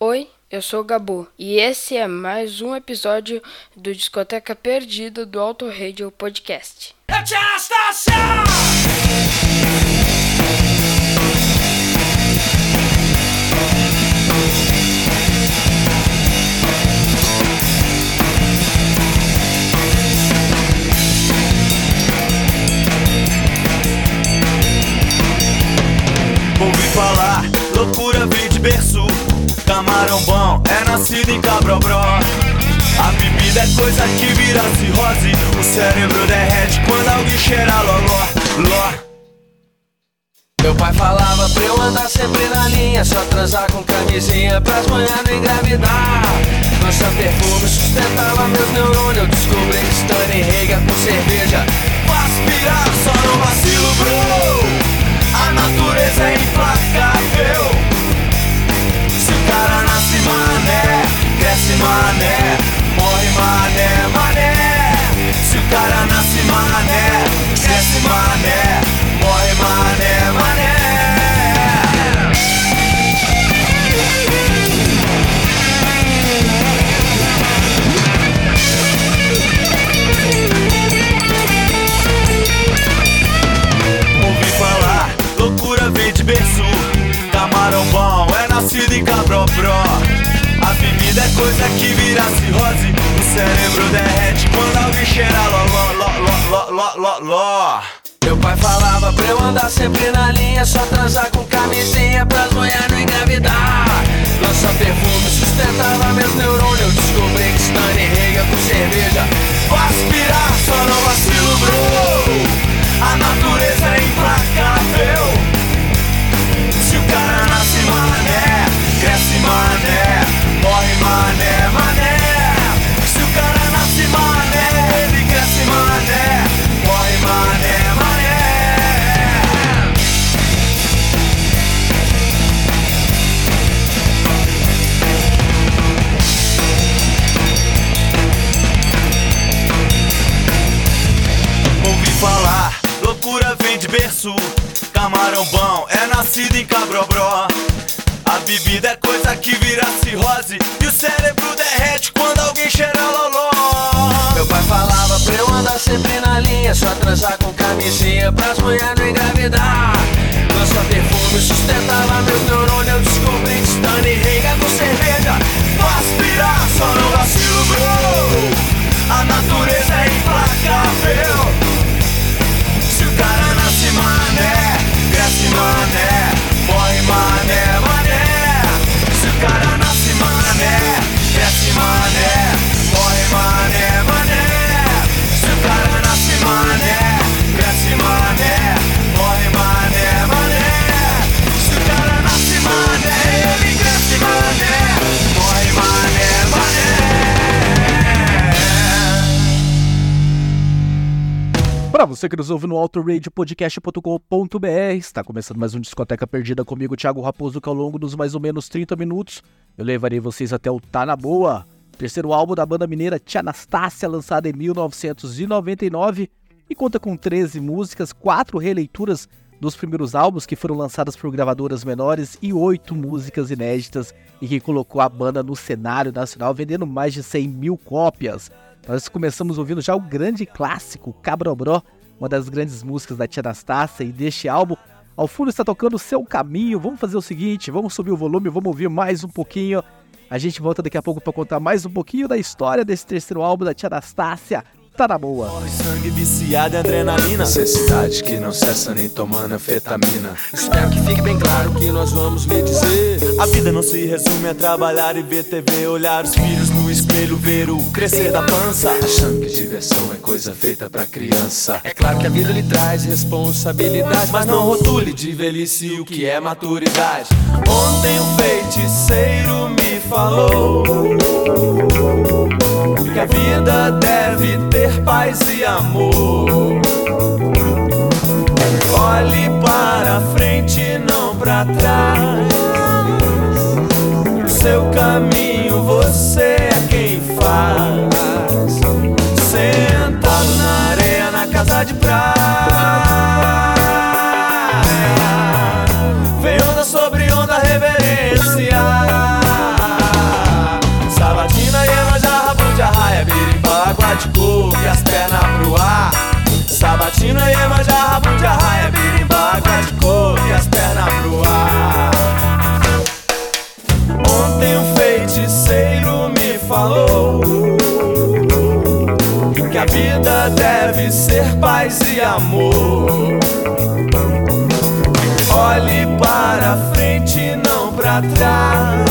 Oi, eu sou o Gabu e esse é mais um episódio do Discoteca Perdida do Auto Radio Podcast. Ouvi falar, loucura vem de berço Camarão bom é nascido em Cabrobró A bebida é coisa que vira cirrose. O cérebro derrete quando alguém cheira loló, ló Meu pai falava pra eu andar sempre na linha Só transar com camisinha pras manhã não engravidar. Nossa perfume sustentava meus neurônios Eu descobri Stanley rega com cerveja coisa que vira cirrose O cérebro derrete quando alguém cheira ló, ló, ló, ló, ló, ló, ló Meu pai falava pra eu andar sempre na linha Só transar com camisinha pras manhã não engravidar. Nossa perfume sustentava meus neurônios Eu descobri que Stanley bebida é coisa que vira cirrose. E o cérebro derrete quando alguém cheira loló. Meu pai falava pra eu andar sempre na linha Só transar com camisinha pras manhã não engravidar. Nossa perfume sustentava meus neurônios Eu descobri que Stanley rega com cerveja Faço pirar, só não vacilo, bro. A natureza Para você que nos ouve no autoradiopodcast.com.br, está começando mais um Discoteca Perdida comigo, Thiago Raposo, que ao longo dos mais ou menos 30 minutos eu levarei vocês até o Tá Na Boa, terceiro álbum da banda mineira Tia Anastácia, lançado em 1999 e conta com 13 músicas, 4 releituras dos primeiros álbuns que foram lançadas por gravadoras menores e 8 músicas inéditas e que colocou a banda no cenário nacional vendendo mais de 100 mil cópias. Nós começamos ouvindo já o grande clássico Cabrobró, uma das grandes músicas da Tia Anastácia e deste álbum. Ao fundo está tocando o seu caminho. Vamos fazer o seguinte, vamos subir o volume, vamos ouvir mais um pouquinho. A gente volta daqui a pouco para contar mais um pouquinho da história desse terceiro álbum da Tia Anastácia. Tá na boa. Corre sangue viciado em adrenalina. Necessidade que não cessa nem tomando anfetamina. Espero que fique bem claro o que nós vamos lhe dizer. A vida não se resume a trabalhar e ver TV Olhar os filhos no espelho, ver o crescer da pança. Achando que diversão é coisa feita pra criança. É claro que a vida lhe traz responsabilidade Mas não rotule de velhice o que é maturidade. Ontem um feiticeiro me falou Que a vida deve ter paz e amor. Olhe para frente, não pra trás. Seu caminho você é quem faz. Sentado na areia na casa de praia amor. Olhe para frente, não para trás.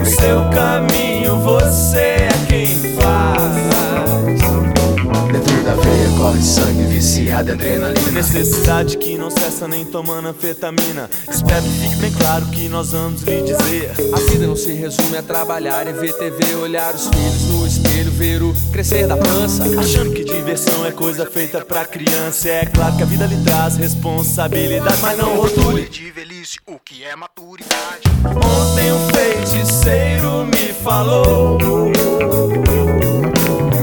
O seu caminho você é quem faz. Dentro da veia corre sangue viciado adrenalina. Necessidade que não cessa nem tomando anfetamina. Espero que fique bem claro que nós vamos lhe dizer. Se resume a trabalhar e ver TV, olhar os filhos no espelho, ver o crescer da pança. Achando que diversão é coisa feita pra criança. É claro que a vida lhe traz responsabilidade, mas não rotule. de velhice, o que é maturidade. Ontem um feiticeiro me falou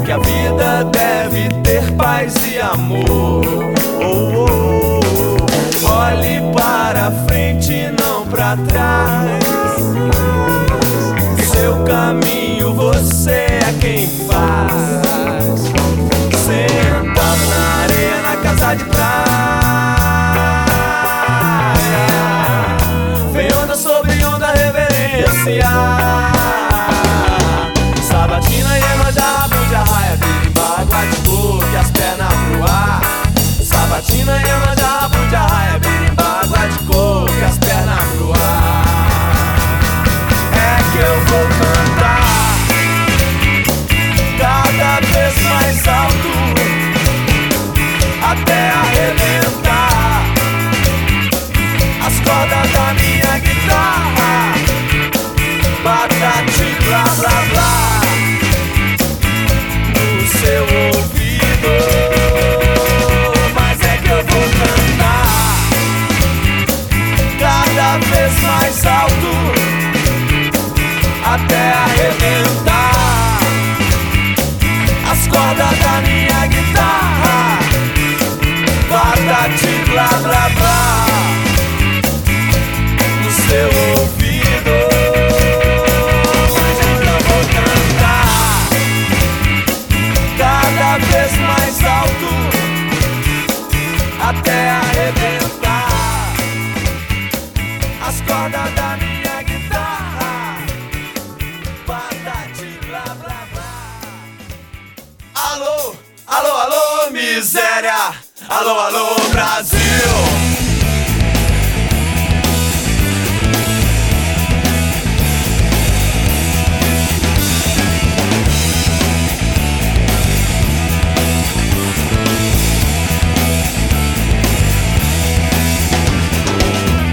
que a vida deve ter paz e amor. Oh, oh, oh. Olhe para frente, não para trás. Patati blá blá blá. No seu ouvido. Que eu vou cantar. Cada vez mais alto. Até arrebentar. As cordas da minha alô, alô, miséria. Alô, alô, Brasil.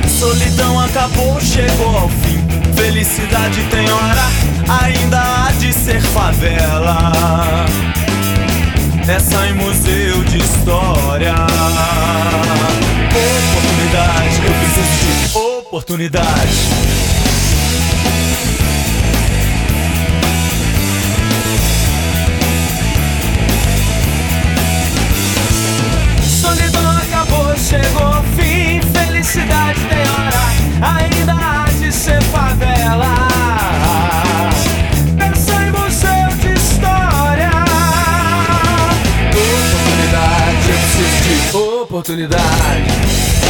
Solidão acabou, chegou ao fim. Felicidade tem hora, ainda há de ser favela. Essa em museu de história. Oportunidade, eu preciso de oportunidade. Solidão acabou, chegou ao fim. Felicidade tem hora, ainda há de ser oportunidade.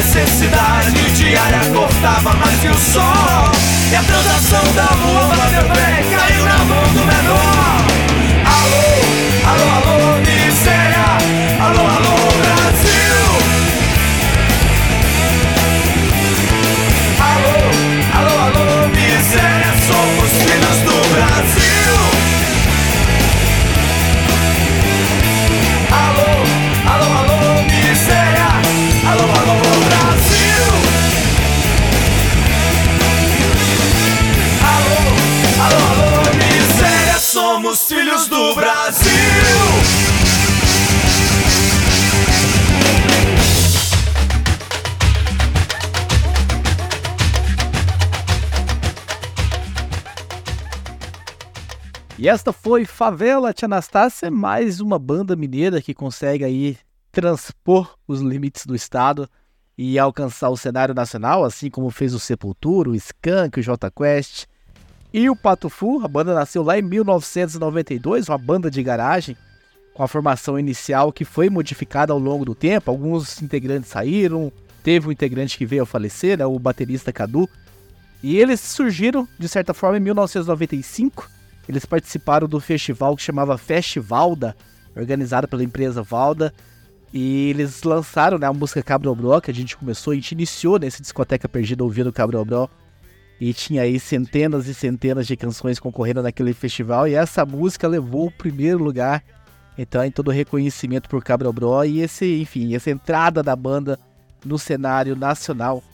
Necessidade diária cortava mais que o sol. E a transação da rua bateu bem, caiu na mão do menor. E esta foi Favela Tia Anastácia, mais uma banda mineira que consegue aí transpor os limites do estado e alcançar o cenário nacional, assim como fez o Sepultura, o Skank, o J Quest e o Pato Fu. A banda nasceu lá em 1992, uma banda de garagem com a formação inicial que foi modificada ao longo do tempo. Alguns integrantes saíram, teve um integrante que veio a falecer, né, o baterista Cadu. E eles surgiram, de certa forma, em 1995 eles participaram do festival que chamava Festivalda, organizado pela empresa Valda. E eles lançaram né, a música Cabrobró, que a gente começou, a gente iniciou nesse discoteca perdida ouvindo Cabrobró. E tinha aí centenas e centenas de canções concorrendo naquele festival. E essa música levou o primeiro lugar. Então, em todo reconhecimento por Cabrobró. E esse, enfim, essa entrada da banda no cenário nacional.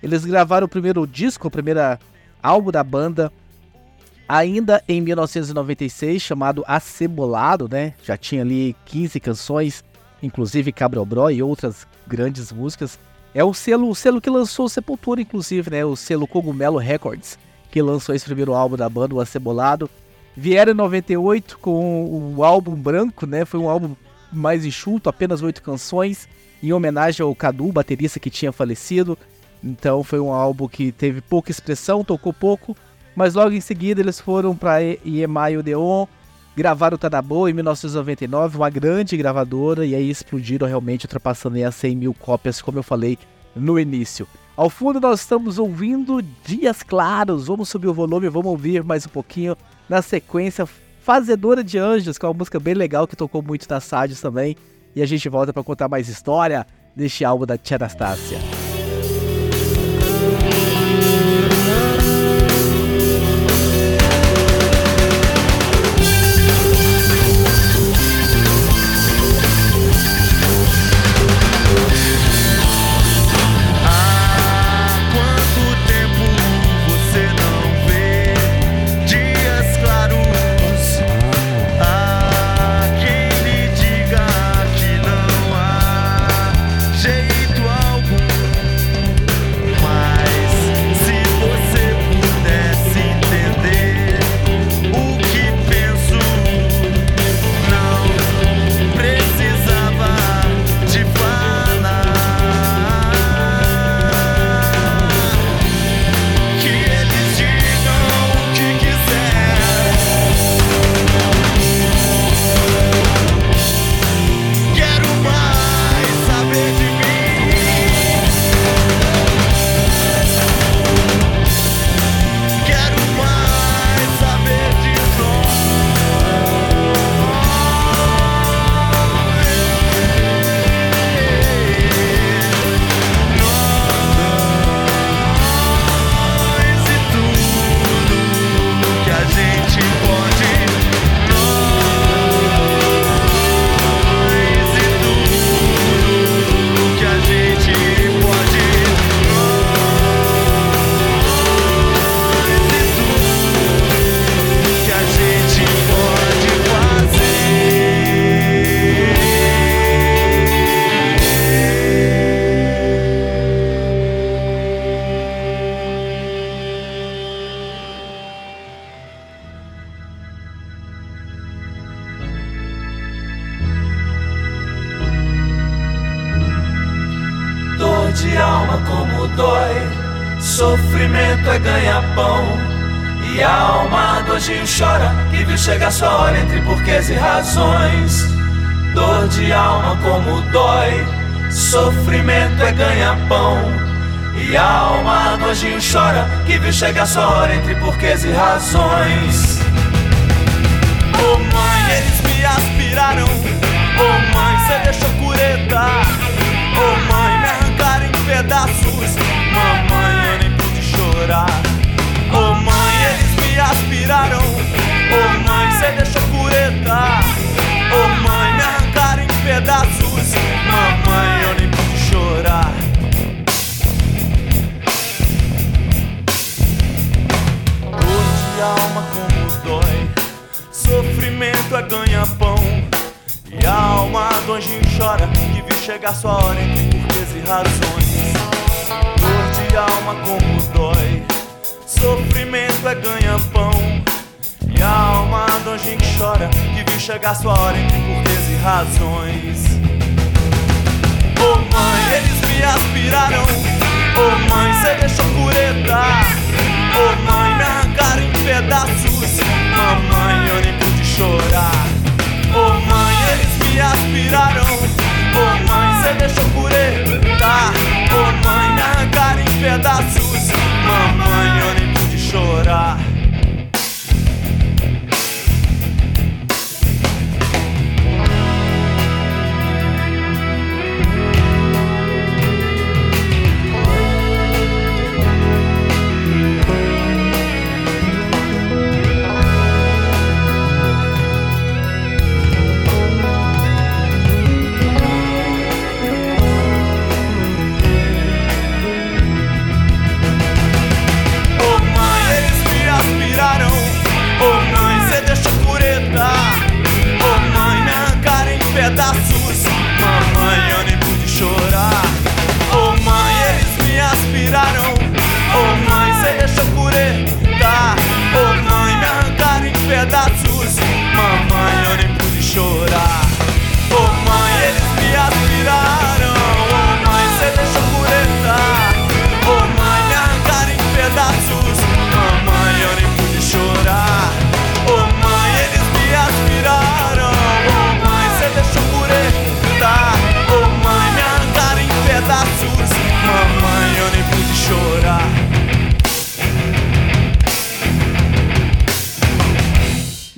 Eles gravaram o primeiro disco, o primeiro álbum da banda ainda em 1996, chamado Acebolado, né? Já tinha ali 15 canções, inclusive Cabrobró e outras grandes músicas. É o selo, o selo que lançou Sepultura, inclusive, né? O selo Cogumelo Records, que lançou esse primeiro álbum da banda, o Acebolado. Vieram em 98 com o álbum branco, né? Foi um álbum mais enxuto, apenas oito canções, em homenagem ao Cadu, baterista que tinha falecido. Então foi um álbum que teve pouca expressão, tocou pouco, mas logo em seguida eles foram para EMI Odeon, gravaram o Tadabo em 1999, uma grande gravadora, e aí explodiram realmente, ultrapassando as 100 mil cópias, como eu falei no início. Ao fundo nós estamos ouvindo Dias Claros, vamos subir o volume, vamos ouvir mais um pouquinho. Na sequência, Fazedora de Anjos, que é uma música bem legal que tocou muito nas rádios também. E a gente volta para contar mais história deste álbum da Tia Anastácia. De alma como dói, sofrimento é ganha-pão. E a alma do anjinho chora que viu chegar sua hora entre porquês e razões. Oh mãe, eles me aspiraram. Oh mãe, cê deixou cureta. Oh mãe, me arrancaram em pedaços. Mamãe, eu nem pude chorar. Oh mãe, eles me aspiraram. Oh mãe, cê deixou cureta. Oh mãe, pedaços. Mamãe, eu nem pude chorar. Dor de alma como dói. Sofrimento é ganha-pão. E a alma do anjinho chora que viu chegar sua hora entre porquês e razões. Dor de alma como dói. Sofrimento é ganha-pão. E a alma do anjinho chora que viu chegar sua hora entre porquês razões. Oh mãe, eles me aspiraram. Oh mãe, cê deixou cureta. Oh mãe, me arrancaram em pedaços. Mamãe, eu nem pude chorar. Oh mãe, eles me aspiraram. Oh mãe, cê deixou cureta. Oh mãe, me arrancaram em pedaços. Mamãe, eu nem pude chorar.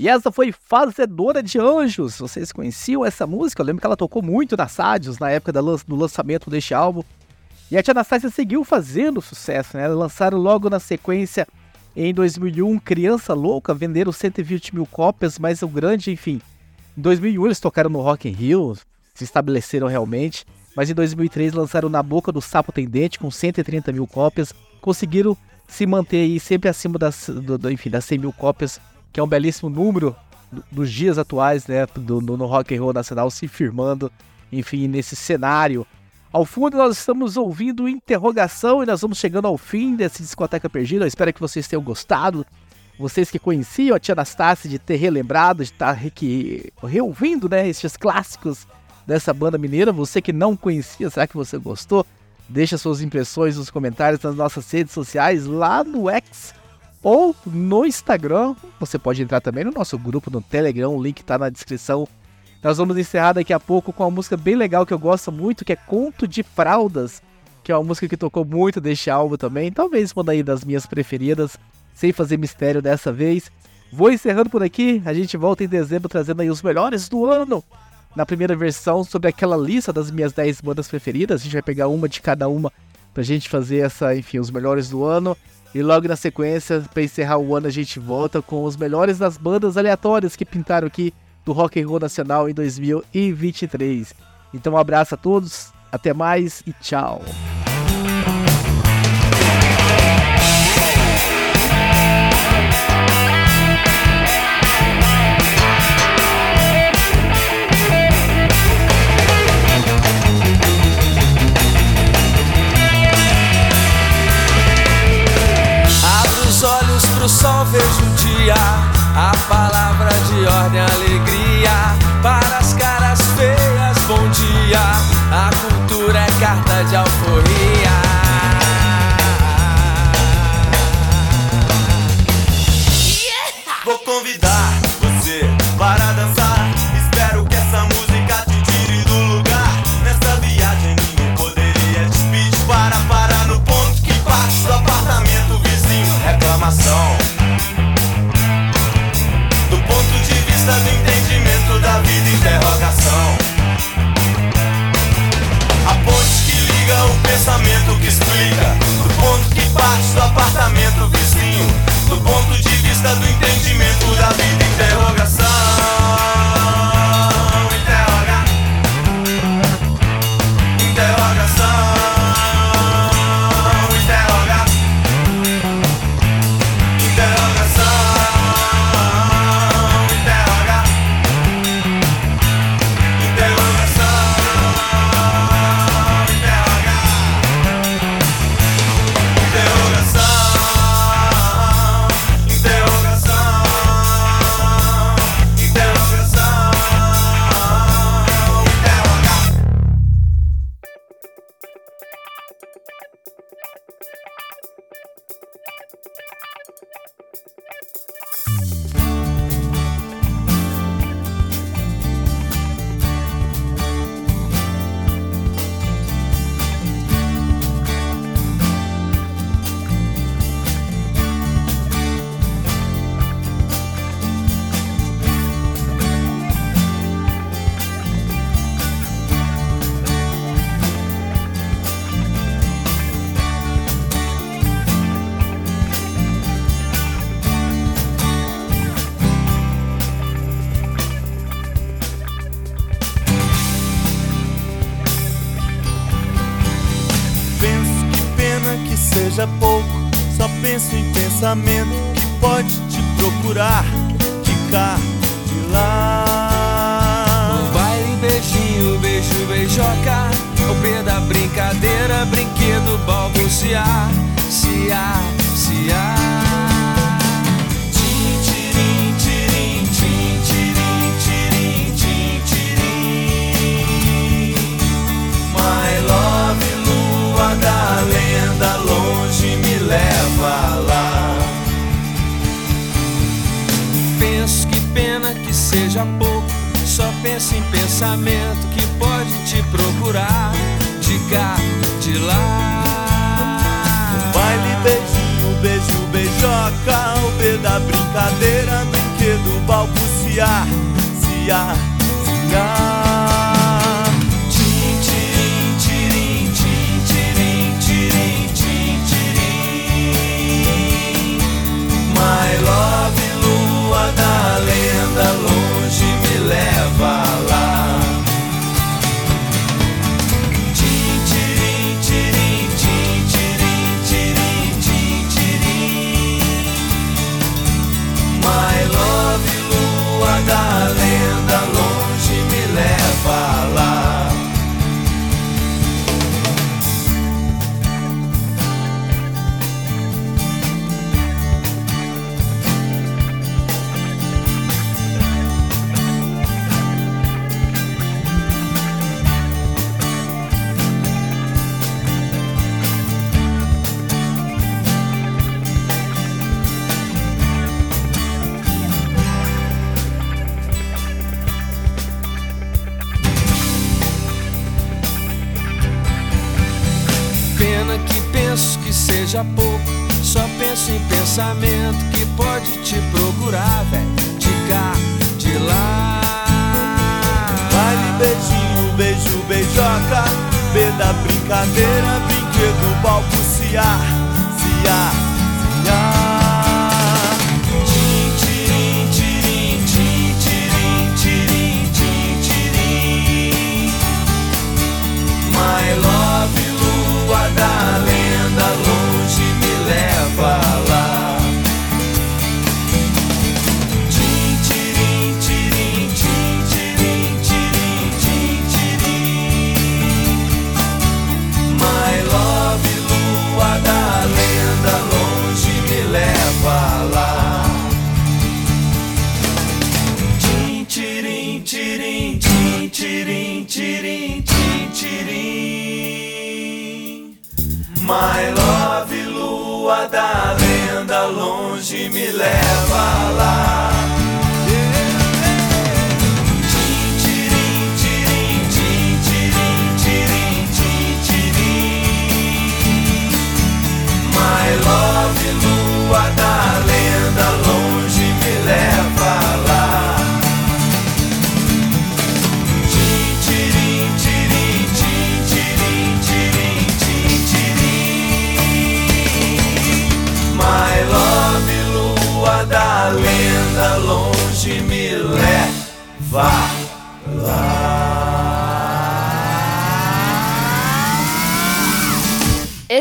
E essa foi Fazedora de Anjos. Vocês conheciam essa música? Eu lembro que ela tocou muito nas rádios na época do lançamento deste álbum. E a Tia Anastácia seguiu fazendo sucesso, né? Lançaram logo na sequência, em 2001, Criança Louca, venderam 120 mil cópias, mas o grande, enfim. Em 2001 eles tocaram no Rock in Rio, se estabeleceram realmente. Mas em 2003 lançaram Na Boca do Sapo Tendente com 130 mil cópias. Conseguiram se manter aí sempre acima das, do, do- enfim, das 100 mil cópias, que é um belíssimo número do- dos dias atuais, né? Do, do- no Rock and Roll Nacional se firmando, enfim, nesse cenário. Ao fundo nós estamos ouvindo interrogação e nós vamos chegando ao fim desse discoteca perdida. Eu espero que vocês tenham gostado. Vocês que conheciam a tia Anastácia de ter relembrado, de estar re- que- reouvindo, né, estes clássicos dessa banda mineira. Você que não conhecia, será que você gostou? Deixa suas impressões nos comentários nas nossas redes sociais, lá no X ou no Instagram. Você pode entrar também no nosso grupo no Telegram, o link tá na descrição. Nós vamos encerrar daqui a pouco com uma música bem legal que eu gosto muito, que é Conto de Fraldas, que é uma música que tocou muito deste álbum também. Talvez uma daí das minhas preferidas, sem fazer mistério dessa vez. Vou encerrando por aqui, a gente volta em dezembro trazendo aí os melhores do ano. Na primeira versão, sobre aquela lista das minhas 10 bandas preferidas, a gente vai pegar uma de cada uma pra gente fazer essa, enfim, os melhores do ano. E logo na sequência, pra encerrar o ano, a gente volta com os melhores das bandas aleatórias que pintaram aqui do Rock and Roll Nacional em 2023. Então um abraço a todos, até mais e tchau. dia. A palavra de ordem, alegria. Para as caras feias, bom dia. A cultura é carta de alforria. Yeah! Vou convidar você para É pouco só penso em pensamento que pode te procurar, de cá, de lá. No baile, beijinho, beijo, beijoca. O pé da brincadeira, brinquedo balbuciar, se a, se a. penso, que pena que seja pouco. Só penso em pensamento que pode te procurar de cá, de lá. O baile, beijinho, beijo, beijoca. O B da brincadeira, brinquedo, balbuciar, ziar, ziar. lenda longa. Cadeira, brinquedo, balbuciar, ciar da lenda longe me leva lá.